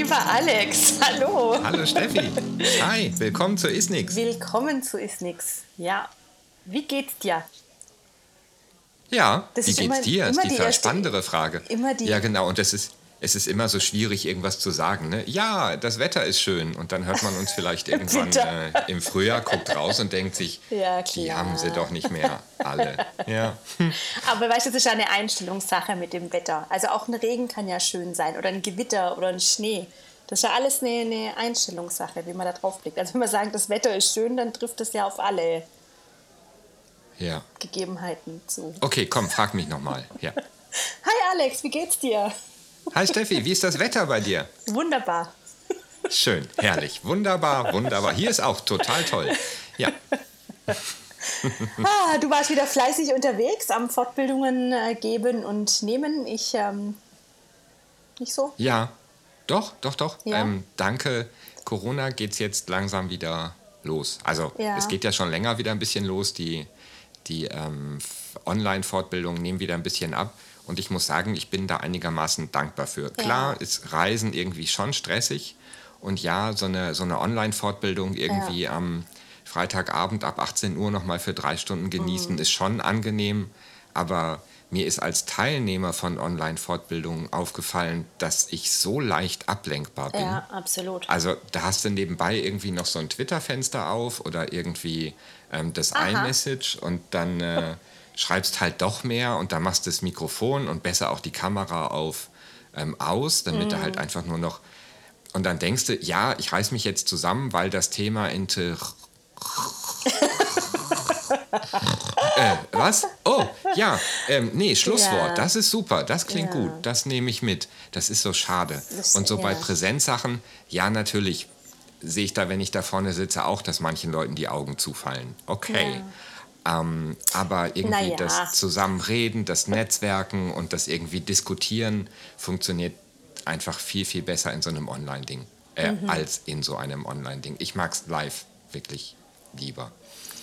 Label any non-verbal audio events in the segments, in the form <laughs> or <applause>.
Lieber Alex. <laughs> Hallo. Hallo Steffi. Hi, willkommen zu Isnix. Willkommen zu Isnix. Ja, wie geht's dir? Ja, das wie geht's immer, dir? Ist die, die viel spannendere Frage. Immer die. Ja, genau. Und das ist, es ist immer so schwierig, irgendwas zu sagen. Ne? Ja, das Wetter ist schön. Und dann hört man uns vielleicht <laughs> irgendwann äh, im Frühjahr, guckt raus und denkt sich, <laughs> ja, die haben sie doch nicht mehr alle. <laughs> Ja. Aber weißt du, es ist ja eine Einstellungssache mit dem Wetter. Also auch ein Regen kann ja schön sein oder ein Gewitter oder ein Schnee. Das ist ja alles eine, eine Einstellungssache, wie man da drauf blickt. Also wenn man sagt, das Wetter ist schön, dann trifft es ja auf alle ja. Gegebenheiten zu. Okay, komm, frag mich nochmal. Ja. Hi Alex, wie geht's dir? Hi Steffi, wie ist das Wetter bei dir? Wunderbar. Schön, herrlich, wunderbar, wunderbar. Hier ist auch total toll. Ja. ah, du warst wieder fleißig unterwegs am Fortbildungen äh, geben und nehmen. Ich ähm, nicht so? Ja, doch, doch, doch. Ja. Ähm, danke. Corona geht es jetzt langsam wieder los. Also ja. es geht ja schon länger wieder ein bisschen los. Die, die ähm, Online-Fortbildungen nehmen wieder ein bisschen ab. Und ich muss sagen, ich bin da einigermaßen dankbar für. Klar ja. ist Reisen irgendwie schon stressig. Und ja, so eine, so eine Online-Fortbildung irgendwie ja. am Freitagabend ab 18 Uhr nochmal für drei Stunden genießen, mhm. ist schon angenehm. Aber mir ist als Teilnehmer von Online-Fortbildungen aufgefallen, dass ich so leicht ablenkbar bin. Ja, absolut. Also da hast du nebenbei irgendwie noch so ein Twitter-Fenster auf oder irgendwie ähm, das iMessage und dann äh, <laughs> schreibst halt doch mehr und dann machst du das Mikrofon und besser auch die Kamera auf ähm, aus, damit mhm. du halt einfach nur noch. Und dann denkst du, ja, ich reiß mich jetzt zusammen, weil das Thema Inter. <laughs> äh, was? Oh, ja, ähm, nee, Schlusswort, ja. das ist super, das klingt ja. gut, das nehme ich mit. Das ist so schade. Das, und so ja. bei Präsenzsachen, ja, natürlich sehe ich da, wenn ich da vorne sitze, auch, dass manchen Leuten die Augen zufallen. Okay. Ähm, aber irgendwie ja. das Zusammenreden, das Netzwerken und das irgendwie Diskutieren funktioniert einfach viel, viel besser in so einem Online-Ding äh, mhm. als in so einem Online-Ding. Ich mag es live wirklich lieber.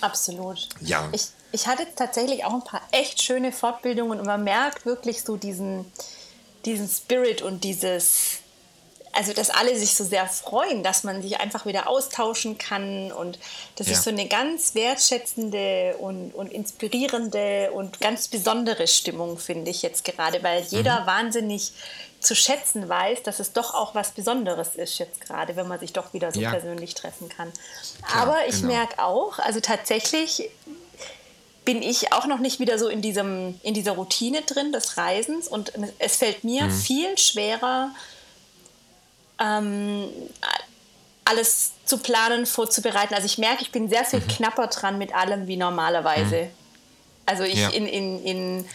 Absolut. Ja. Ich, ich hatte tatsächlich auch ein paar echt schöne Fortbildungen und man merkt wirklich so diesen, diesen Spirit und dieses also dass alle sich so sehr freuen, dass man sich einfach wieder austauschen kann und das ja. ist so eine ganz wertschätzende und, und inspirierende und ganz besondere Stimmung, finde ich jetzt gerade, weil jeder mhm. wahnsinnig zu schätzen weiß, dass es doch auch was Besonderes ist jetzt gerade, wenn man sich doch wieder so ja. persönlich treffen kann. Klar, Aber ich genau. merke auch, also tatsächlich bin ich auch noch nicht wieder so in, diesem, in dieser Routine drin des Reisens und es fällt mir mhm. viel schwerer, ähm, alles zu planen, vorzubereiten. Also ich merke, ich bin sehr viel mhm. knapper dran mit allem wie normalerweise. Mhm. Also ich ja. in, in, in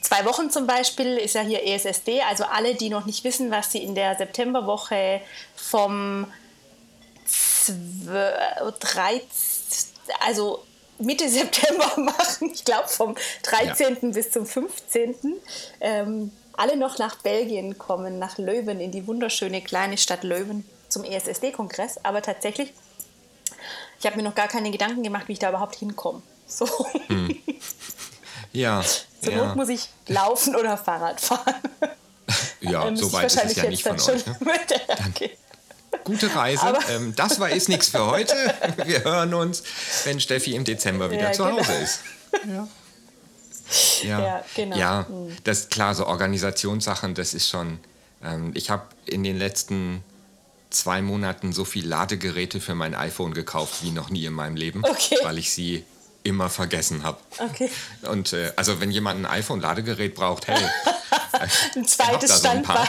zwei Wochen zum Beispiel ist ja hier ESSD, also alle, die noch nicht wissen, was sie in der Septemberwoche vom 13, also Mitte <laughs> September machen, ich glaube vom 13. Ja. bis zum 15. Ähm, alle noch nach Belgien kommen, nach Löwen, in die wunderschöne kleine Stadt Löwen zum ESSD-Kongress. Aber tatsächlich, ich habe mir noch gar keine Gedanken gemacht, wie ich da überhaupt hinkomme. So. Hm. Ja. <laughs> Zur ja. Not muss ich laufen oder Fahrrad fahren. <laughs> Ja, ähm, so weit ist es ja nicht von euch. Ne? okay. Gute Reise. Ähm, das war ist nichts für heute. <laughs> Wir hören uns, wenn Steffi im Dezember wieder ja, zu Hause genau. ist. Ja. Ja, ja genau. Ja, mhm. das klar, so Organisationssachen, das ist schon. Ähm, ich habe in den letzten zwei Monaten so viel Ladegeräte für mein iPhone gekauft wie noch nie in meinem Leben, okay. weil ich sie immer vergessen habe. Okay. Und äh, also wenn jemand ein iPhone-Ladegerät braucht, hey, <laughs> ein zweites Standbein.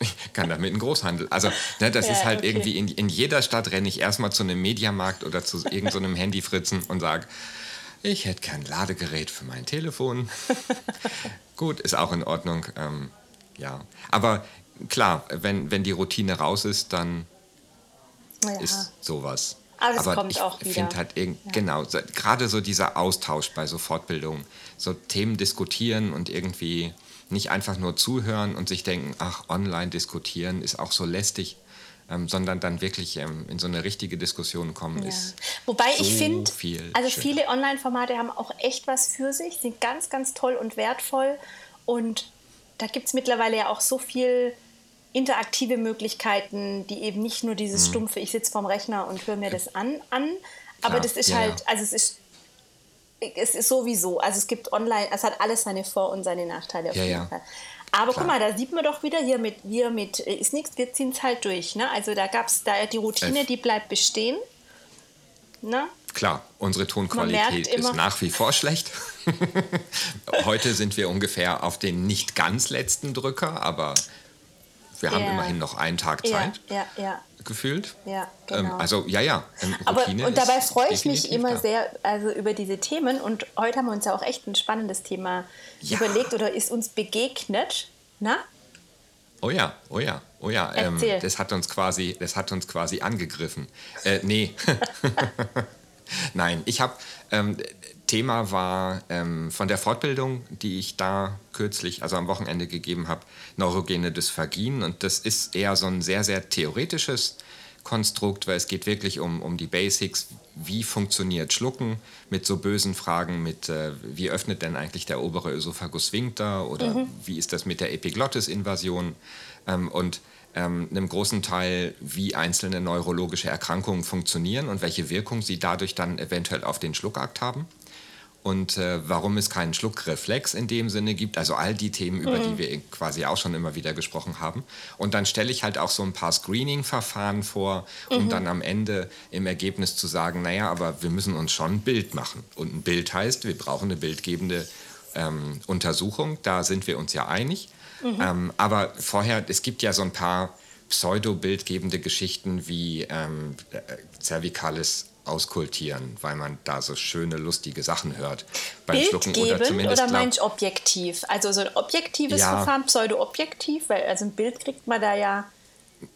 ich kann damit einen Großhandel. Also ne, das ja, ist halt okay. irgendwie in, in jeder Stadt renne ich erstmal zu einem Mediamarkt oder zu irgendeinem <laughs> so Handyfritzen und sage, ich hätte kein Ladegerät für mein Telefon. <laughs> Gut, ist auch in Ordnung. Ähm, ja, aber klar, wenn, wenn die Routine raus ist, dann ja. ist sowas. Aber, kommt ich auch wieder. finde halt ja. genau, so, gerade so dieser Austausch bei so Fortbildungen, so Themen diskutieren und irgendwie nicht einfach nur zuhören und sich denken, ach, online diskutieren ist auch so lästig ähm, sondern dann wirklich ähm, in so eine richtige Diskussion kommen ja. ist. Wobei so ich finde, also schön. viele Online-Formate haben auch echt was für sich, sind ganz, ganz toll und wertvoll und da gibt es mittlerweile ja auch so viel interaktive Möglichkeiten, die eben nicht nur dieses mhm. stumpfe, ich sitze vorm Rechner und höre mir das an, an. Aber Klar, das ist ja, halt, also es ist, es ist sowieso, also es gibt online, es hat alles seine Vor- und seine Nachteile auf ja, jeden Fall. Aber Klar. guck mal, da sieht man doch wieder hier mit, wir mit, äh, ist nichts, wir ziehen es halt durch. Ne? Also da gab es da die Routine, F. die bleibt bestehen. Ne? Klar, unsere Tonqualität ist nach wie vor schlecht. <laughs> Heute sind wir ungefähr auf den nicht ganz letzten Drücker, aber wir haben ja. immerhin noch einen Tag Zeit. Ja, ja, ja. Gefühlt. Ja, ähm, genau. Ähm, also, ja, ja. Ähm, Aber, und dabei freue ich mich immer da. sehr also über diese Themen. Und heute haben wir uns ja auch echt ein spannendes Thema ja. überlegt oder ist uns begegnet. Na? Oh ja, oh ja, oh ja. Ähm, das, hat uns quasi, das hat uns quasi angegriffen. Äh, nee. <laughs> <laughs> Nein, ich habe ähm, Thema war ähm, von der Fortbildung, die ich da kürzlich, also am Wochenende gegeben habe, neurogene Dysphagien. Und das ist eher so ein sehr, sehr theoretisches Konstrukt, weil es geht wirklich um, um die Basics. Wie funktioniert Schlucken mit so bösen Fragen mit, äh, wie öffnet denn eigentlich der obere Ösophagus Sphincter oder mhm. wie ist das mit der Epiglottis-Invasion? Ähm, und ähm, einem großen Teil, wie einzelne neurologische Erkrankungen funktionieren und welche Wirkung sie dadurch dann eventuell auf den Schluckakt haben und äh, warum es keinen Schluckreflex in dem Sinne gibt. Also all die Themen, über mhm. die wir quasi auch schon immer wieder gesprochen haben. Und dann stelle ich halt auch so ein paar Screening-Verfahren vor, um mhm. dann am Ende im Ergebnis zu sagen, naja, aber wir müssen uns schon ein Bild machen. Und ein Bild heißt, wir brauchen eine bildgebende ähm, Untersuchung. Da sind wir uns ja einig. Mhm. Ähm, aber vorher, es gibt ja so ein paar pseudo-bildgebende Geschichten wie ähm, äh, cervicalis auskultieren, weil man da so schöne, lustige Sachen hört. Beim Schlucken oder zumindest. Oder meinst objektiv? Also so ein objektives ja. Verfahren, pseudo-objektiv, weil also ein Bild kriegt man da ja.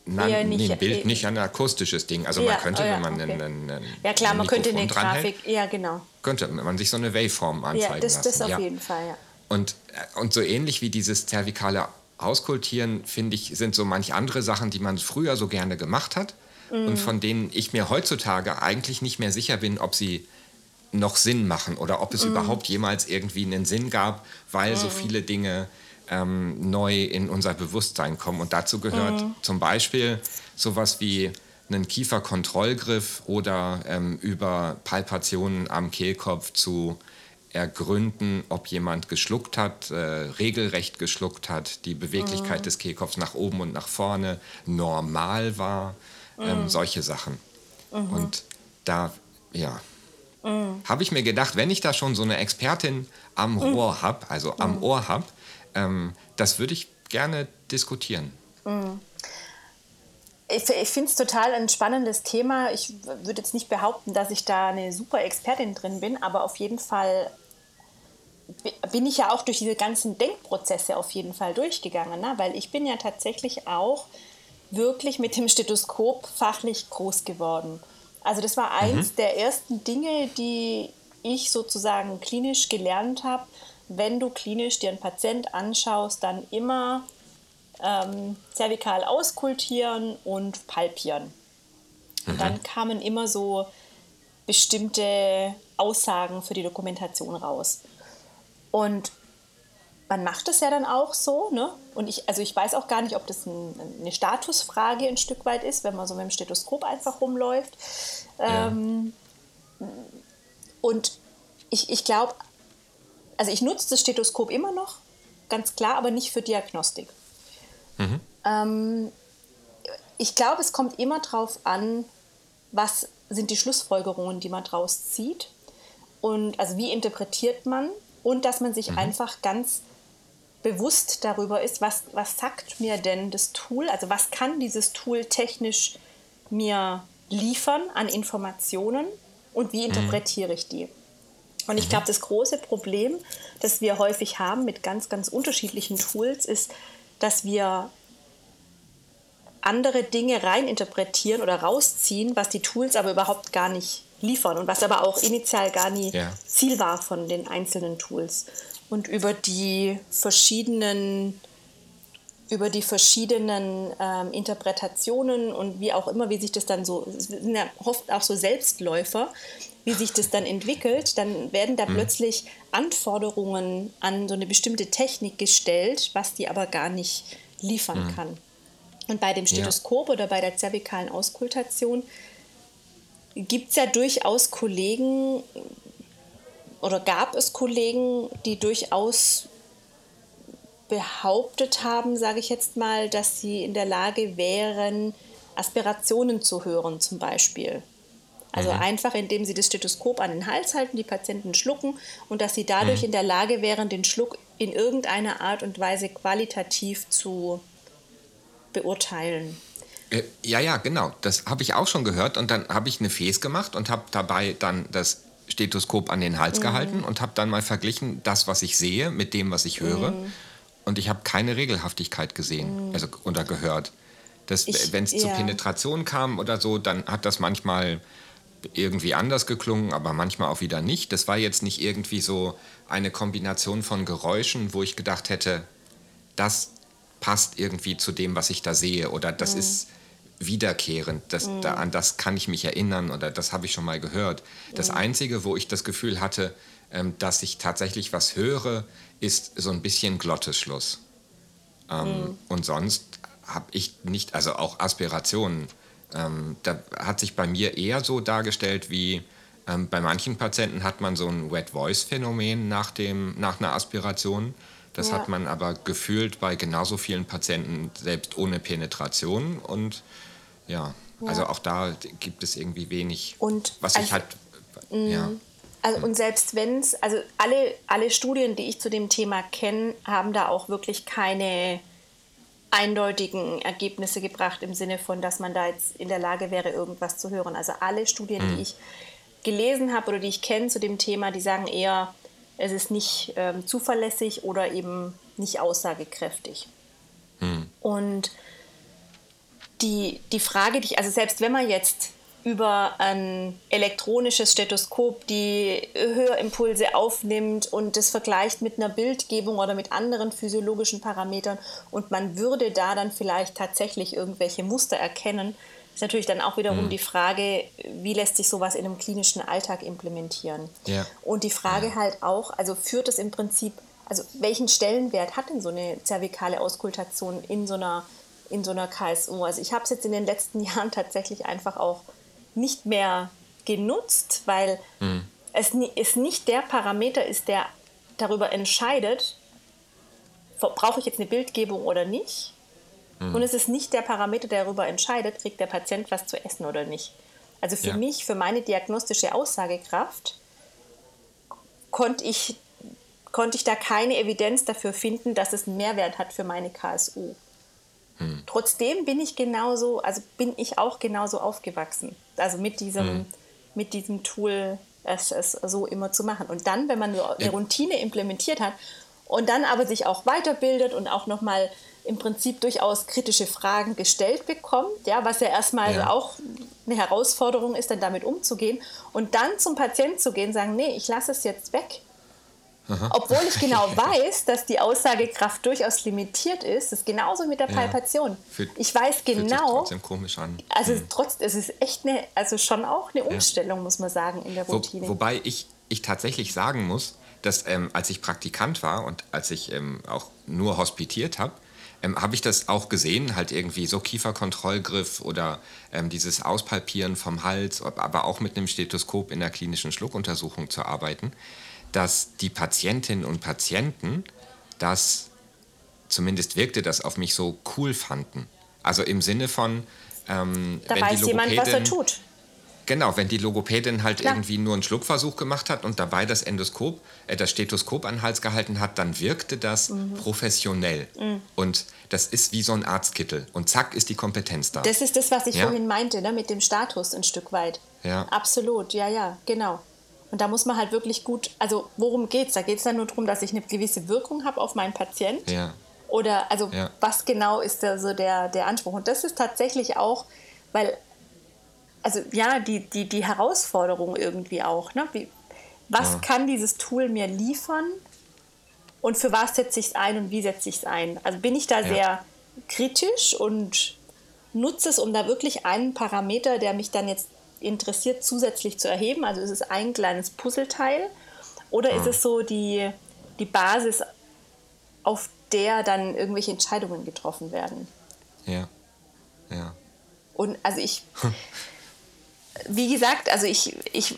Nein, nicht, nee, ein Bild nicht ein akustisches Ding. Also ja, man könnte, oh ja, wenn man okay. einen, einen, Ja klar, man könnte eine Grafik, ja genau. Könnte man sich so eine Waveform anzeigen ja, das, lassen. Das auf ja. jeden Fall, ja. Und, äh, und so ähnlich wie dieses zervikale Auskultieren, finde ich, sind so manche andere Sachen, die man früher so gerne gemacht hat mhm. und von denen ich mir heutzutage eigentlich nicht mehr sicher bin, ob sie noch Sinn machen oder ob es mhm. überhaupt jemals irgendwie einen Sinn gab, weil mhm. so viele Dinge ähm, neu in unser Bewusstsein kommen. Und dazu gehört mhm. zum Beispiel sowas wie einen Kieferkontrollgriff oder ähm, über Palpationen am Kehlkopf zu ergründen, ob jemand geschluckt hat, äh, regelrecht geschluckt hat, die Beweglichkeit mhm. des Kehlkopfs nach oben und nach vorne normal war ähm, mhm. solche Sachen. Mhm. Und da, ja, mhm. habe ich mir gedacht, wenn ich da schon so eine Expertin am. Rohr habe, also am. Ohr habe, ähm, das würde ich gerne diskutieren. Ich, ich finde es total ein spannendes Thema. Ich würde jetzt nicht behaupten, dass ich da eine super Expertin drin bin, aber auf jeden Fall bin ich ja auch durch diese ganzen Denkprozesse auf jeden Fall durchgegangen, ne? weil ich bin ja tatsächlich auch wirklich mit dem Stethoskop fachlich groß geworden. Also das war eins mhm. der ersten Dinge, die ich sozusagen klinisch gelernt habe. Wenn du klinisch dir einen Patient anschaust, dann immer ähm, zervikal auskultieren und palpieren. Mhm. Dann kamen immer so bestimmte Aussagen für die Dokumentation raus. Und man macht es ja dann auch so, ne? Und ich, also ich weiß auch gar nicht, ob das ein, eine Statusfrage ein Stück weit ist, wenn man so mit dem Stethoskop einfach rumläuft. Ja. Ähm, und ich, ich glaube, also ich nutze das Stethoskop immer noch, ganz klar, aber nicht für Diagnostik. Mhm. Ähm, ich glaube, es kommt immer darauf an, was sind die Schlussfolgerungen, die man daraus zieht. Und also wie interpretiert man und dass man sich mhm. einfach ganz bewusst darüber ist, was, was sagt mir denn das Tool, also was kann dieses Tool technisch mir liefern an Informationen und wie interpretiere ich die. Und ich mhm. glaube, das große Problem, das wir häufig haben mit ganz, ganz unterschiedlichen Tools, ist, dass wir andere Dinge reininterpretieren oder rausziehen, was die Tools aber überhaupt gar nicht liefern und was aber auch initial gar nie ja. Ziel war von den einzelnen Tools und über die verschiedenen über die verschiedenen ähm, Interpretationen und wie auch immer, wie sich das dann so, sind ja oft auch so Selbstläufer, wie sich das dann entwickelt, dann werden da mhm. plötzlich Anforderungen an so eine bestimmte Technik gestellt, was die aber gar nicht liefern mhm. kann. Und bei dem Stethoskop ja. oder bei der zervikalen Auskultation gibt es ja durchaus Kollegen oder gab es Kollegen, die durchaus behauptet haben, sage ich jetzt mal, dass sie in der Lage wären, Aspirationen zu hören zum Beispiel. Also mhm. einfach, indem sie das Stethoskop an den Hals halten, die Patienten schlucken und dass sie dadurch mhm. in der Lage wären, den Schluck in irgendeiner Art und Weise qualitativ zu beurteilen. Äh, ja, ja, genau. Das habe ich auch schon gehört und dann habe ich eine Fes gemacht und habe dabei dann das Stethoskop an den Hals mhm. gehalten und habe dann mal verglichen, das, was ich sehe, mit dem, was ich höre. Mhm. Und ich habe keine Regelhaftigkeit gesehen mhm. also, oder gehört. Wenn es ja. zu Penetration kam oder so, dann hat das manchmal irgendwie anders geklungen, aber manchmal auch wieder nicht. Das war jetzt nicht irgendwie so eine Kombination von Geräuschen, wo ich gedacht hätte, das passt irgendwie zu dem, was ich da sehe oder das mhm. ist wiederkehrend, das, mhm. da, an das kann ich mich erinnern oder das habe ich schon mal gehört. Das mhm. Einzige, wo ich das Gefühl hatte, ähm, dass ich tatsächlich was höre, ist so ein bisschen Glottisschluss. Ähm, mhm. Und sonst habe ich nicht, also auch Aspirationen. Ähm, da hat sich bei mir eher so dargestellt, wie ähm, bei manchen Patienten hat man so ein Wet Voice Phänomen nach, dem, nach einer Aspiration. Das ja. hat man aber gefühlt bei genauso vielen Patienten selbst ohne Penetration und ja, ja. also auch da gibt es irgendwie wenig, und was also, ich halt, ja. Also und selbst wenn es, also alle, alle Studien, die ich zu dem Thema kenne, haben da auch wirklich keine eindeutigen Ergebnisse gebracht im Sinne von, dass man da jetzt in der Lage wäre, irgendwas zu hören. Also alle Studien, mhm. die ich gelesen habe oder die ich kenne zu dem Thema, die sagen eher, es ist nicht ähm, zuverlässig oder eben nicht aussagekräftig. Mhm. Und die, die Frage, die ich, also selbst wenn man jetzt über ein elektronisches Stethoskop die Hörimpulse aufnimmt und das vergleicht mit einer Bildgebung oder mit anderen physiologischen Parametern und man würde da dann vielleicht tatsächlich irgendwelche Muster erkennen, ist natürlich dann auch wiederum mhm. die Frage, wie lässt sich sowas in einem klinischen Alltag implementieren? Ja. Und die Frage ja. halt auch, also führt es im Prinzip, also welchen Stellenwert hat denn so eine zervikale Auskultation in so einer, in so einer KSU? Also ich habe es jetzt in den letzten <laughs> Jahren tatsächlich einfach auch nicht mehr genutzt, weil mhm. es, es nicht der Parameter ist, der darüber entscheidet, brauche ich jetzt eine Bildgebung oder nicht. Mhm. Und es ist nicht der Parameter, der darüber entscheidet, kriegt der Patient was zu essen oder nicht. Also für ja. mich, für meine diagnostische Aussagekraft, konnte ich, konnte ich da keine Evidenz dafür finden, dass es einen Mehrwert hat für meine KSU. Hm. Trotzdem bin ich genauso, also bin ich auch genauso aufgewachsen. Also mit diesem, hm. mit diesem Tool es, es so immer zu machen. Und dann, wenn man eine Routine implementiert hat und dann aber sich auch weiterbildet und auch nochmal im Prinzip durchaus kritische Fragen gestellt bekommt, ja, was ja erstmal ja. auch eine Herausforderung ist, dann damit umzugehen und dann zum Patienten zu gehen, sagen, nee, ich lasse es jetzt weg Aha. Obwohl ich genau <laughs> weiß, dass die Aussagekraft durchaus limitiert ist. Das ist genauso mit der Palpation. Ja, ich weiß genau. Trotzdem komisch an. Also hm. trotz, es ist echt eine, also schon auch eine Umstellung, ja. muss man sagen, in der Routine. Wo, wobei ich, ich tatsächlich sagen muss, dass ähm, als ich Praktikant war und als ich ähm, auch nur hospitiert habe, ähm, habe ich das auch gesehen, halt irgendwie so Kieferkontrollgriff oder ähm, dieses Auspalpieren vom Hals, aber auch mit einem Stethoskop in der klinischen Schluckuntersuchung zu arbeiten dass die Patientinnen und Patienten das, zumindest wirkte das auf mich so cool fanden. Also im Sinne von, ähm, da wenn weiß die jemand, was er tut. Genau, wenn die Logopädin halt Klar. irgendwie nur einen Schluckversuch gemacht hat und dabei das Endoskop, äh, das Stethoskop an den Hals gehalten hat, dann wirkte das mhm. professionell. Mhm. Und das ist wie so ein Arztkittel. Und zack ist die Kompetenz da. Das ist das, was ich ja? vorhin meinte, ne? mit dem Status ein Stück weit. Ja. Absolut, ja, ja, genau. Und da muss man halt wirklich gut, also worum geht es? Da geht es dann nur darum, dass ich eine gewisse Wirkung habe auf meinen Patient. Ja. Oder also ja. was genau ist da so der, der Anspruch? Und das ist tatsächlich auch, weil, also ja, die, die, die Herausforderung irgendwie auch. Ne? Wie, was ja. kann dieses Tool mir liefern und für was setze ich es ein und wie setze ich es ein? Also bin ich da sehr kritisch und nutze es, um da wirklich einen Parameter, der mich dann jetzt interessiert, zusätzlich zu erheben? Also ist es ein kleines Puzzleteil oder ist ah. es so die, die Basis, auf der dann irgendwelche Entscheidungen getroffen werden? Ja. Ja. Und also ich, <laughs> wie gesagt, also ich, ich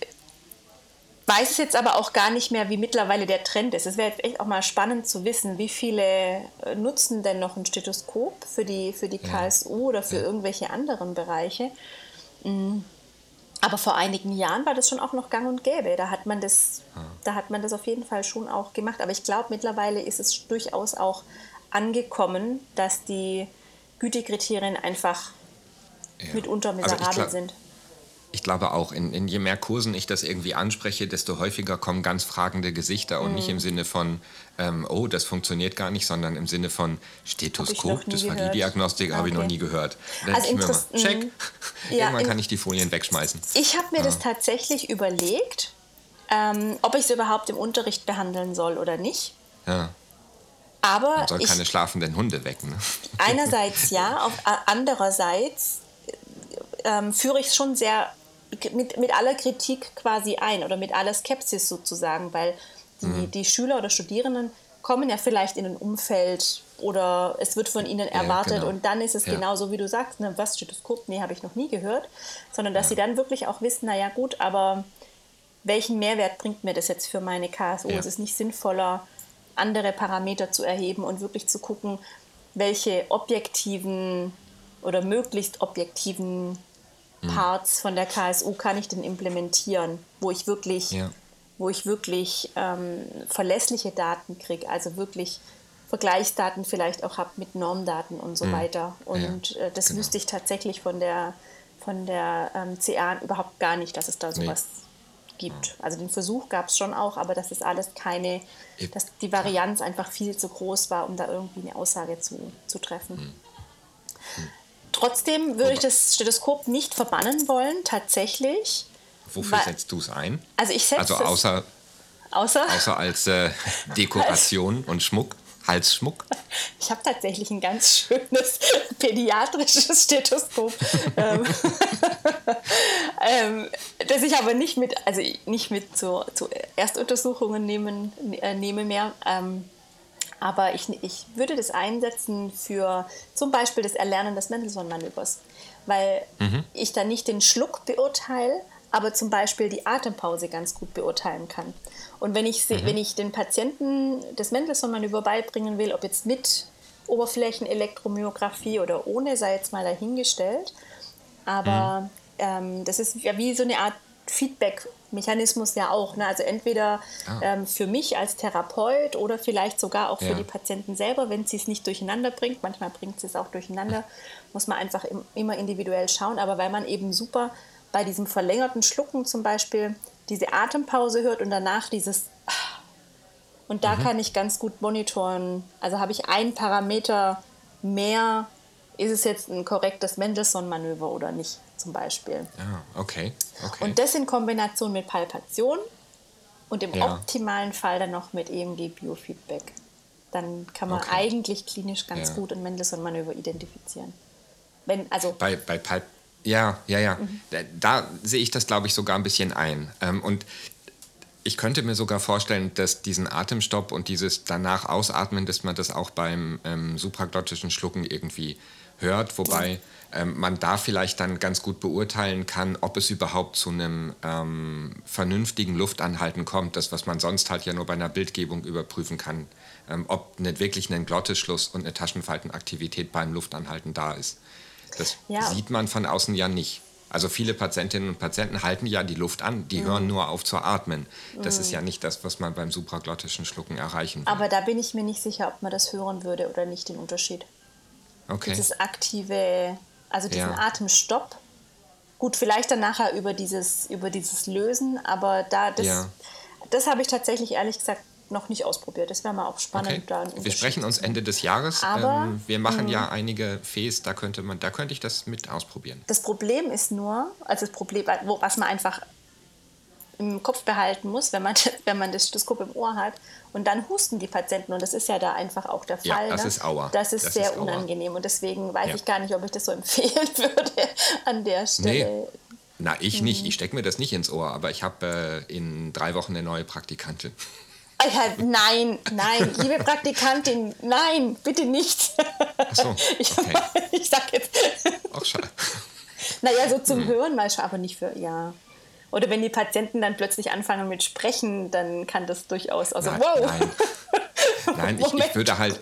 weiß es jetzt aber auch gar nicht mehr, wie mittlerweile der Trend ist. Es wäre jetzt echt auch mal spannend zu wissen, wie viele äh, nutzen denn noch ein Stethoskop für die, für die KSU ja. oder für ja. irgendwelche anderen Bereiche. Mhm. Aber vor einigen Jahren war das schon auch noch gang und gäbe. Da hat man das, ah. da hat man das auf jeden Fall schon auch gemacht. Aber ich glaube, mittlerweile ist es durchaus auch angekommen, dass die Gütekriterien einfach ja. mitunter also miserabel also sind. Ich glaube auch, in, in, je mehr Kursen ich das irgendwie anspreche, desto häufiger kommen ganz fragende Gesichter und nicht mhm. im Sinne von, ähm, oh, das funktioniert gar nicht, sondern im Sinne von Stethoskop, das war die Diagnostik, habe ich noch nie gehört. Dann also ich mal, check, mhm. <laughs> ja, irgendwann kann ich die Folien wegschmeißen. Ich habe mir ja. das tatsächlich überlegt, ähm, ob ich es überhaupt im Unterricht behandeln soll oder nicht. Ja. Aber Man soll ich, keine schlafenden Hunde wecken. Ne? Einerseits ja, auf, andererseits ähm, führe ich es schon sehr mit, mit aller Kritik quasi ein oder mit aller Skepsis sozusagen, weil die, mhm. die Schüler oder Studierenden kommen ja vielleicht in ein Umfeld oder es wird von ihnen erwartet ja, genau. und dann ist es ja. genauso, wie du sagst, ne, was Stethoskop, nee, habe ich noch nie gehört, sondern dass ja. sie dann wirklich auch wissen, naja gut, aber welchen Mehrwert bringt mir das jetzt für meine KSO? Es ist nicht sinnvoller, andere Parameter zu erheben und wirklich zu gucken, welche objektiven oder möglichst objektiven hm. Parts von der KSU kann ich denn implementieren, wo ich wirklich, ja. wo ich wirklich ähm, verlässliche Daten kriege, also wirklich Vergleichsdaten vielleicht auch habe mit Normdaten und so mhm. weiter. Und ja, äh, das genau. wüsste ich tatsächlich von der, von der ähm, CA überhaupt gar nicht, dass es da sowas nee. gibt. Also den Versuch gab es schon auch, aber das ist alles keine, dass die Varianz einfach viel zu groß war, um da irgendwie eine Aussage zu, zu treffen. Mhm. Trotzdem würde ich das Stethoskop nicht verbannen wollen, tatsächlich. Wofür weil, setzt du es ein? Also ich setze Also außer, außer? außer als äh, <laughs> Dekoration und Schmuck. Halsschmuck? Ich habe tatsächlich ein ganz schönes <laughs> pädiatrisches Stethoskop, ähm, <laughs> ähm, das ich aber nicht mit, also nicht mit zu, zu Erstuntersuchungen nehmen, äh, nehme mehr. Ähm, aber ich, ich würde das einsetzen für zum Beispiel das Erlernen des Mendelssohn-Manövers, weil mhm. ich da nicht den Schluck beurteile, aber zum Beispiel die Atempause ganz gut beurteilen kann. Und wenn ich, mhm. wenn ich den Patienten das Mendelssohn-Manöver beibringen will, ob jetzt mit Oberflächenelektromyographie oder ohne, sei jetzt mal dahingestellt. Aber mhm. ähm, das ist ja wie so eine Art Feedback Mechanismus ja auch. Ne? Also entweder ah. ähm, für mich als Therapeut oder vielleicht sogar auch ja. für die Patienten selber, wenn sie es nicht durcheinander bringt. Manchmal bringt sie es auch durcheinander, muss man einfach im, immer individuell schauen. Aber weil man eben super bei diesem verlängerten Schlucken zum Beispiel diese Atempause hört und danach dieses und da mhm. kann ich ganz gut monitoren. Also habe ich ein Parameter mehr, ist es jetzt ein korrektes Mendelssohn-Manöver oder nicht? Zum Beispiel. Ah, okay. okay. Und das in Kombination mit Palpation und im ja. optimalen Fall dann noch mit EMG-Biofeedback. Dann kann man okay. eigentlich klinisch ganz ja. gut ein Mendelssohn-Manöver identifizieren. Wenn, also bei, bei Palp ja, ja, ja. Mhm. Da, da, sehe ich das, glaube ich, sogar ein bisschen ein. Ähm, und ich könnte mir sogar vorstellen, dass diesen Atemstopp und dieses danach Ausatmen, dass man das auch beim ähm, supraglottischen Schlucken irgendwie hört, wobei ähm, man da vielleicht dann ganz gut beurteilen kann, ob es überhaupt zu einem ähm, vernünftigen Luftanhalten kommt, das, was man sonst halt ja nur bei einer Bildgebung überprüfen kann, ähm, ob nicht wirklich ein Glottisschluss und eine Taschenfaltenaktivität beim Luftanhalten da ist. Das ja. sieht man von außen ja nicht. Also viele Patientinnen und Patienten halten ja die Luft an, die mhm. hören nur auf zu atmen. Das mhm. ist ja nicht das, was man beim supraglottischen Schlucken erreichen will. Aber da bin ich mir nicht sicher, ob man das hören würde oder nicht, den Unterschied. Okay. Dieses aktive, also diesen ja. Atemstopp. Gut, vielleicht dann nachher über dieses, über dieses Lösen, aber da das, ja. das habe ich tatsächlich ehrlich gesagt noch nicht ausprobiert. Das wäre mal auch spannend. Okay. Wir sprechen uns Ende des Jahres. Aber, ähm, wir machen ja mhm. einige Fees, da könnte man, da könnte ich das mit ausprobieren. Das Problem ist nur, also das Problem, was man einfach im Kopf behalten muss, wenn man, <laughs> wenn man das Stethoskop im Ohr hat. Und dann husten die Patienten. Und das ist ja da einfach auch der Fall. Ja, das ne? ist Aua. Das ist das sehr ist unangenehm. Und deswegen weiß ja. ich gar nicht, ob ich das so <laughs> empfehlen würde an der Stelle. Nee. Na, ich nicht. Mhm. Ich stecke mir das nicht ins Ohr. Aber ich habe äh, in drei Wochen eine neue Praktikantin. Nein, nein, liebe Praktikantin, nein, bitte nicht. Ach so, <laughs> okay. Ich, ich sag jetzt. Ach, naja, so zum hm. Hören manchmal, aber nicht für, ja. Oder wenn die Patienten dann plötzlich anfangen mit Sprechen, dann kann das durchaus, also nein, wow. Nein, <laughs> nein ich, ich, würde halt,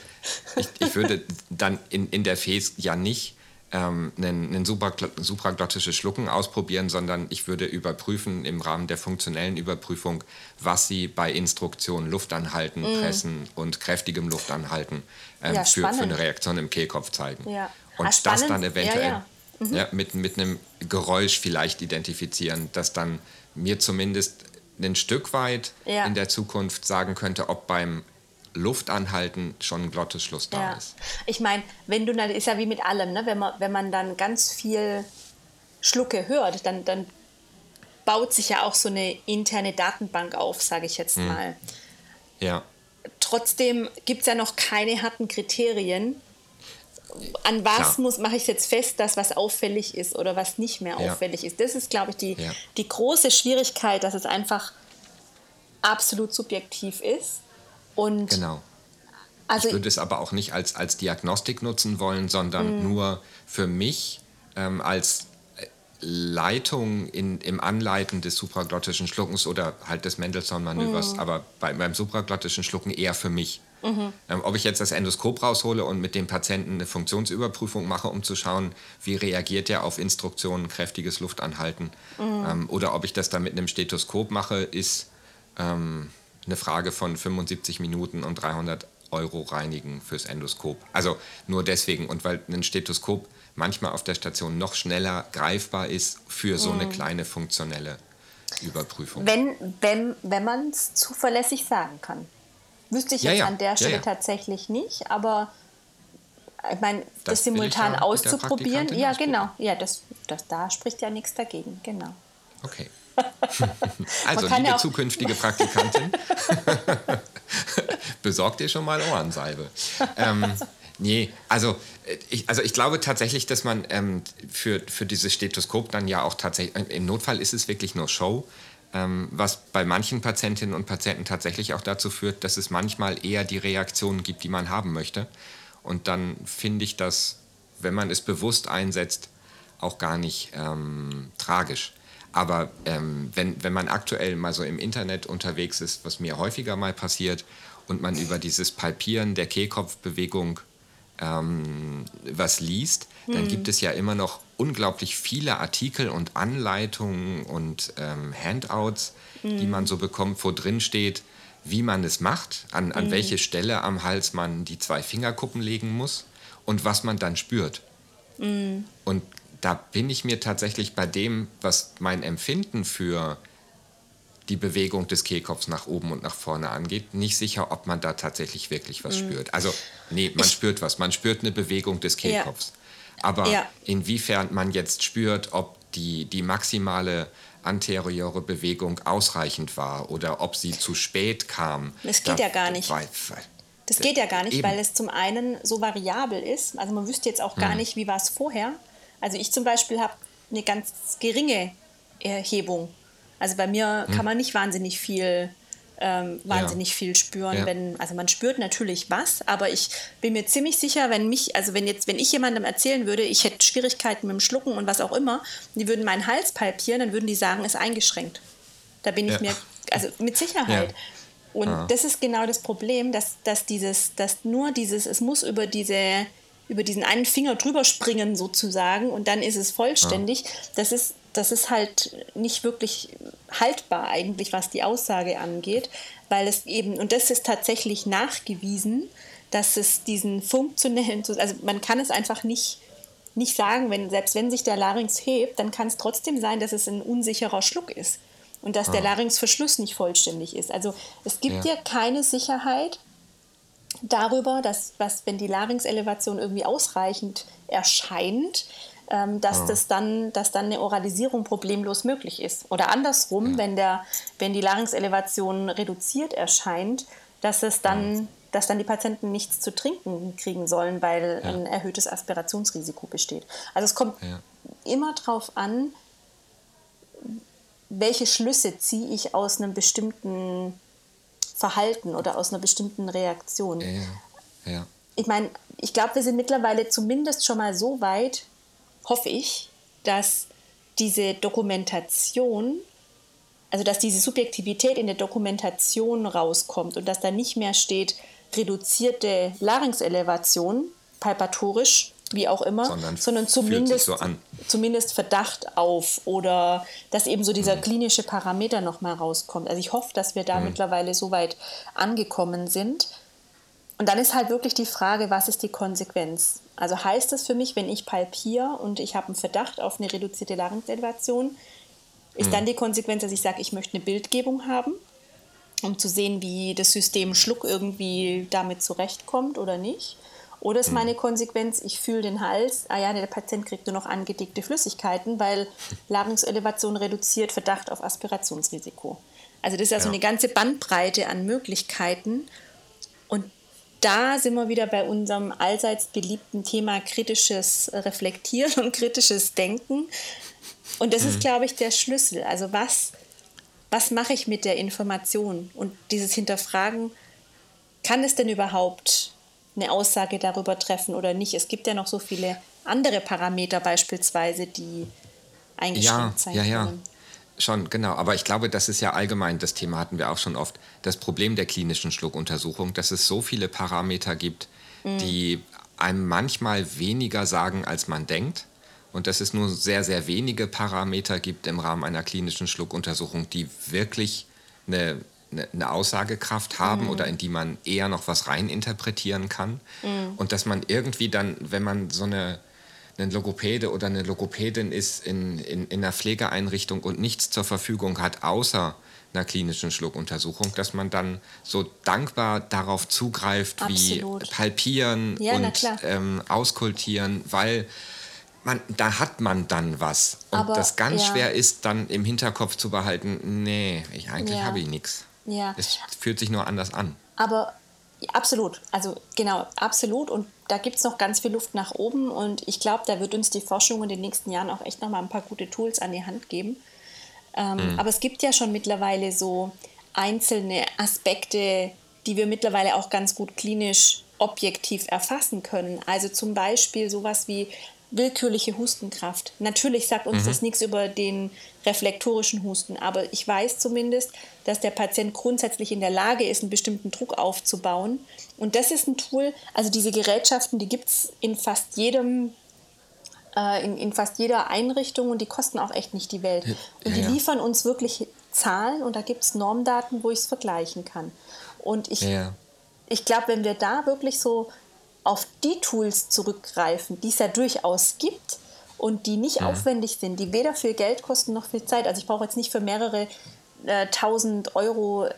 ich, ich würde dann in, in der Fes ja nicht ähm, ein, ein supraglottisches Schlucken ausprobieren, sondern ich würde überprüfen im Rahmen der funktionellen Überprüfung, was sie bei Instruktionen Luftanhalten, mm. Pressen und kräftigem Luftanhalten ähm, ja, für, für, eine Reaktion im Kehlkopf zeigen. Ja. Und ah, das dann eventuell ja, mhm. mit, mit einem Geräusch vielleicht identifizieren, das dann mir zumindest ein Stück weit in der Zukunft sagen könnte, ob beim Luft anhalten schon ein Glottisschluss da ja. ist. Ich meine, wenn du dann, ist ja wie mit allem, ne? wenn, man, wenn man dann ganz viel Schlucke hört, dann, dann baut sich ja auch so eine interne Datenbank auf, sage ich jetzt hm. mal. Ja. Trotzdem gibt es ja noch keine harten Kriterien. An was muss mache ich jetzt fest, dass was auffällig ist oder was nicht mehr ja. auffällig ist? Das ist, glaube ich, die, ja. die große Schwierigkeit, dass es einfach absolut subjektiv ist und genau. Also ich würde es aber auch nicht als, als Diagnostik nutzen wollen, sondern mhm. nur für mich ähm, als äh, Leitung in, im Anleiten des supraglottischen Schluckens oder halt des Mendelssohn-Manövers, mhm. aber bei, beim supraglottischen Schlucken eher für mich. Mhm. Ähm, ob ich jetzt das Endoskop raushole und mit dem Patienten eine Funktionsüberprüfung mache, um zu schauen, wie reagiert er auf Instruktionen, kräftiges Luftanhalten, mhm. ähm, oder ob ich das dann mit einem Stethoskop mache, ist ähm, eine Frage von 75 Minuten und 300 Euro reinigen fürs Endoskop. Also nur deswegen und weil ein Stethoskop manchmal auf der Station noch schneller greifbar ist für so eine mhm. kleine funktionelle Überprüfung. Wenn, wenn, wenn man es zuverlässig sagen kann. Wüsste ich ja, jetzt ja. an der Stelle ja, tatsächlich nicht, aber ich meine, das, das simultan auszuprobieren, ja genau, ja, das, das, da spricht ja nichts dagegen, genau. Okay. <laughs> also, liebe zukünftige <laughs> Praktikantin, <laughs> besorgt ihr schon mal Ohrensalbe. Ähm, nee, also äh, ich, also ich glaube tatsächlich, dass man ähm, für, für dieses Stethoskop dann ja auch tatsächlich, äh, im Notfall ist es wirklich nur Show, was bei manchen Patientinnen und Patienten tatsächlich auch dazu führt, dass es manchmal eher die Reaktionen gibt, die man haben möchte. Und dann finde ich das, wenn man es bewusst einsetzt, auch gar nicht ähm, tragisch. Aber ähm, wenn, wenn man aktuell mal so im Internet unterwegs ist, was mir häufiger mal passiert, und man über dieses Palpieren der Kehlkopfbewegung ähm, was liest, dann hm. gibt es ja immer noch unglaublich viele Artikel und Anleitungen und ähm, Handouts, hm. die man so bekommt, wo drin steht, wie man es macht, an, an hm. welche Stelle am Hals man die zwei Fingerkuppen legen muss und was man dann spürt. Hm. Und da bin ich mir tatsächlich bei dem, was mein Empfinden für die Bewegung des Kehlkopfs nach oben und nach vorne angeht, nicht sicher, ob man da tatsächlich wirklich was mhm. spürt. Also, nee, man ich, spürt was. Man spürt eine Bewegung des Kehlkopfs. Ja. Aber ja. inwiefern man jetzt spürt, ob die, die maximale anteriore Bewegung ausreichend war oder ob sie zu spät kam. Das geht da, ja gar nicht. Weil, weil, das geht ja gar nicht, eben. weil es zum einen so variabel ist. Also man wüsste jetzt auch gar hm. nicht, wie war es vorher. Also ich zum Beispiel habe eine ganz geringe Erhebung. Also bei mir hm. kann man nicht wahnsinnig viel ähm, wahnsinnig ja. viel spüren, ja. wenn, also man spürt natürlich was, aber ich bin mir ziemlich sicher, wenn mich, also wenn jetzt, wenn ich jemandem erzählen würde, ich hätte Schwierigkeiten mit dem Schlucken und was auch immer, die würden meinen Hals palpieren, dann würden die sagen, ist eingeschränkt. Da bin ich ja. mir, also mit Sicherheit. Und das ist genau das Problem, dass, dass dieses, dass nur dieses, es muss über diese über diesen einen Finger drüber springen sozusagen und dann ist es vollständig. Ja. Das ist das ist halt nicht wirklich haltbar eigentlich, was die Aussage angeht, weil es eben, und das ist tatsächlich nachgewiesen, dass es diesen funktionellen, also man kann es einfach nicht, nicht sagen, wenn, selbst wenn sich der Larynx hebt, dann kann es trotzdem sein, dass es ein unsicherer Schluck ist und dass ah. der Larynxverschluss nicht vollständig ist. Also es gibt ja, ja keine Sicherheit, darüber, dass was, wenn die Larynxelevation irgendwie ausreichend erscheint, ähm, dass, ja. das dann, dass dann eine Oralisierung problemlos möglich ist. Oder andersrum, ja. wenn, der, wenn die Larynxelevation reduziert erscheint, dass es dann ja. dass dann die Patienten nichts zu trinken kriegen sollen, weil ein erhöhtes Aspirationsrisiko besteht. Also es kommt immer darauf an, welche Schlüsse ziehe ich aus einem bestimmten Verhalten oder aus einer bestimmten Reaktion. Ja, ja. Ich meine, ich glaube, wir sind mittlerweile zumindest schon mal so weit, hoffe ich, dass diese Dokumentation, also dass diese Subjektivität in der Dokumentation rauskommt und dass da nicht mehr steht reduzierte Larynxelevation, palpatorisch, wie auch immer, sondern, sondern zumindest, so zumindest Verdacht auf oder dass eben so dieser mhm. klinische Parameter nochmal rauskommt. Also ich hoffe, dass wir da mhm. mittlerweile so weit angekommen sind. Und dann ist halt wirklich die Frage, was ist die Konsequenz? Also heißt das für mich, wenn ich palpiere und ich habe einen Verdacht auf eine reduzierte Larynxelevation, ist mhm. dann die Konsequenz, dass ich sage, ich möchte eine Bildgebung haben, um zu sehen, wie das System Schluck irgendwie damit zurechtkommt oder nicht? Oder ist meine Konsequenz, ich fühle den Hals, ah ja, der Patient kriegt nur noch angedickte Flüssigkeiten, weil Larynxelevation reduziert Verdacht auf Aspirationsrisiko. Also das ist ja, so eine ganze Bandbreite an Möglichkeiten. Da sind wir wieder bei unserem allseits beliebten Thema kritisches Reflektieren und kritisches Denken. Und das mhm. ist, glaube ich, der Schlüssel. Also was, was mache ich mit der Information? Und dieses Hinterfragen, kann es denn überhaupt eine Aussage darüber treffen oder nicht? Es gibt ja noch so viele andere Parameter beispielsweise, die eingeschränkt ja, sein ja, ja. Schon, genau. Aber ich glaube, das ist ja allgemein, das Thema hatten wir auch schon oft, das Problem der klinischen Schluckuntersuchung, dass es so viele Parameter gibt, mhm. die einem manchmal weniger sagen, als man denkt. Und dass es nur sehr, sehr wenige Parameter gibt im Rahmen einer klinischen Schluckuntersuchung, die wirklich eine, eine, eine Aussagekraft haben mhm. oder in die man eher noch was reininterpretieren kann. Mhm. Und dass man irgendwie dann, wenn man so eine ein Logopäde oder eine Logopädin ist in, in, in einer Pflegeeinrichtung und nichts zur Verfügung hat, außer einer klinischen Schluckuntersuchung, dass man dann so dankbar darauf zugreift Absolut. wie Palpieren ja, und ähm, Auskultieren, weil man, da hat man dann was. Und Aber, das ganz ja. schwer ist, dann im Hinterkopf zu behalten, nee, ich, eigentlich ja. habe ich nichts. Ja. Es fühlt sich nur anders an. Aber absolut, also genau, absolut. Und da gibt es noch ganz viel Luft nach oben und ich glaube, da wird uns die Forschung in den nächsten Jahren auch echt noch mal ein paar gute Tools an die Hand geben. Ähm, mhm. Aber es gibt ja schon mittlerweile so einzelne Aspekte, die wir mittlerweile auch ganz gut klinisch objektiv erfassen können. Also zum Beispiel sowas wie willkürliche Hustenkraft. Natürlich sagt uns mhm. das nichts über den reflektorischen Husten, aber ich weiß zumindest, dass der Patient grundsätzlich in der Lage ist, einen bestimmten Druck aufzubauen. Und das ist ein Tool, also diese Gerätschaften, die gibt es in fast jedem äh, in, in, fast jeder Einrichtung und die kosten auch echt nicht die Welt. Und die ja, liefern uns wirklich Zahlen und da gibt es Normdaten, wo ich es vergleichen kann. Und ich, ja. ich glaube, wenn wir da wirklich so auf die Tools zurückgreifen, die es ja durchaus gibt und die nicht ja. aufwendig sind, die weder viel Geld kosten noch viel Zeit. Also ich brauche jetzt nicht für mehrere äh, tausend äh, Euro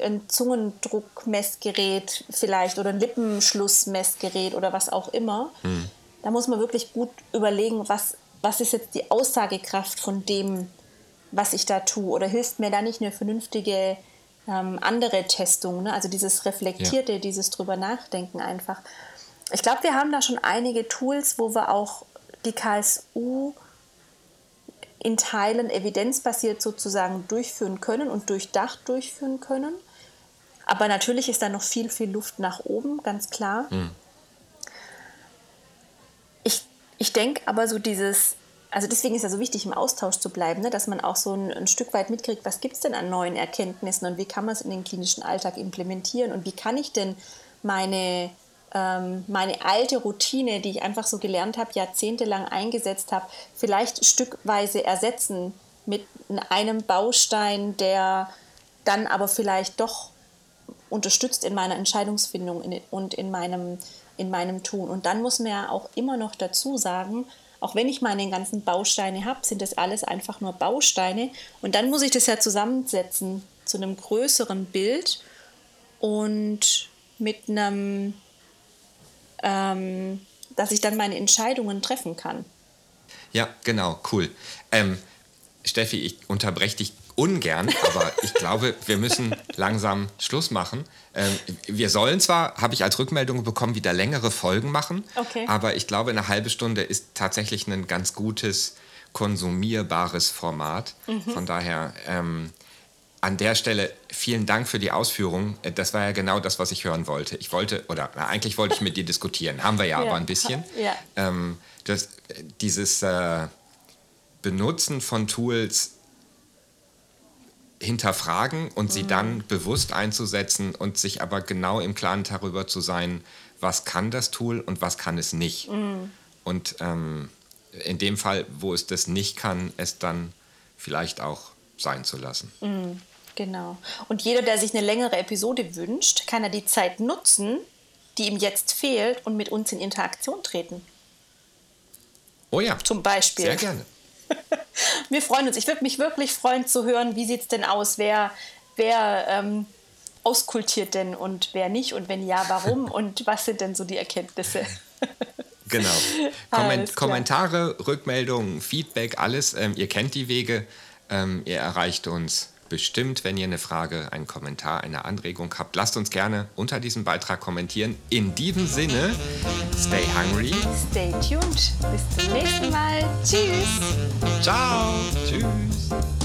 ein Zungendruckmessgerät vielleicht oder ein Lippenschlussmessgerät oder was auch immer. Hm. Da muss man wirklich gut überlegen, was, was ist jetzt die Aussagekraft von dem, was ich da tue. Oder hilft mir da nicht eine vernünftige ähm, andere Testung, ne? also dieses Reflektierte, ja. dieses drüber nachdenken einfach ich glaube, wir haben da schon einige Tools, wo wir auch die KSU in Teilen evidenzbasiert sozusagen durchführen können und durchdacht durchführen können. Aber natürlich ist da noch viel, viel Luft nach oben, ganz klar. Mhm. Ich, ich denke aber so dieses, also deswegen ist ja so wichtig, im Austausch zu bleiben, ne, dass man auch so ein, ein Stück weit mitkriegt, was gibt es denn an neuen Erkenntnissen und wie kann man es in den klinischen Alltag implementieren und wie kann ich denn meine ähm, meine alte Routine, die ich einfach so gelernt habe, jahrzehntelang eingesetzt habe, vielleicht stückweise ersetzen mit einem Baustein, der dann aber vielleicht doch unterstützt in meiner Entscheidungsfindung und in meinem, in meinem Tun. Und dann muss man ja auch immer noch dazu sagen, auch wenn ich meine ganzen Bausteine habe, sind das alles einfach nur Bausteine. Und dann muss ich das ja zusammensetzen zu einem größeren Bild und mit einem ähm, dass ich dann meine Entscheidungen treffen kann. Ja, genau, cool. Ähm, Steffi, ich unterbreche dich ungern, <laughs> aber ich glaube, wir müssen langsam Schluss machen. Ähm, wir sollen zwar, habe ich als Rückmeldung bekommen, wieder längere Folgen machen, okay. aber ich glaube, eine halbe Stunde ist tatsächlich ein ganz gutes, konsumierbares Format. Mhm. Von daher ähm, an der Stelle vielen Dank für die Ausführungen. Äh, das war ja genau das, was ich hören wollte. Ich wollte, oder na, eigentlich wollte ich mit dir <laughs> diskutieren. Haben wir ja, ja aber ein bisschen. <laughs> Ja. Ähm, das, dieses, äh, Benutzen von Tools hinterfragen und sie dann mhm. bewusst einzusetzen und sich aber genau im Klaren darüber zu sein, was kann das Tool und was kann es nicht. Mhm. Und ähm, in dem Fall, wo es das nicht kann, es dann vielleicht auch sein zu lassen. Mhm, genau. Und jeder, der sich eine längere Episode wünscht, kann er die Zeit nutzen, die ihm jetzt fehlt und mit uns in Interaktion treten. Oh ja. Zum Beispiel. Sehr gerne. <laughs> Wir freuen uns. Ich würde mich wirklich freuen zu hören, wie sieht es denn aus? Wer, wer ähm, auskultiert denn und wer nicht? Und wenn ja, warum? <laughs> Und was sind denn so die Erkenntnisse? <laughs> Genau. Komment Kommentare, Rückmeldungen, Feedback, alles. Ähm, ihr kennt die Wege. Ähm, ihr erreicht uns bestimmt, wenn ihr eine Frage, einen Kommentar, eine Anregung habt. Lasst uns gerne unter diesem Beitrag kommentieren. In diesem Sinne, stay hungry. Stay tuned. Bis zum nächsten Mal. Tschüss. Ciao. Tschüss.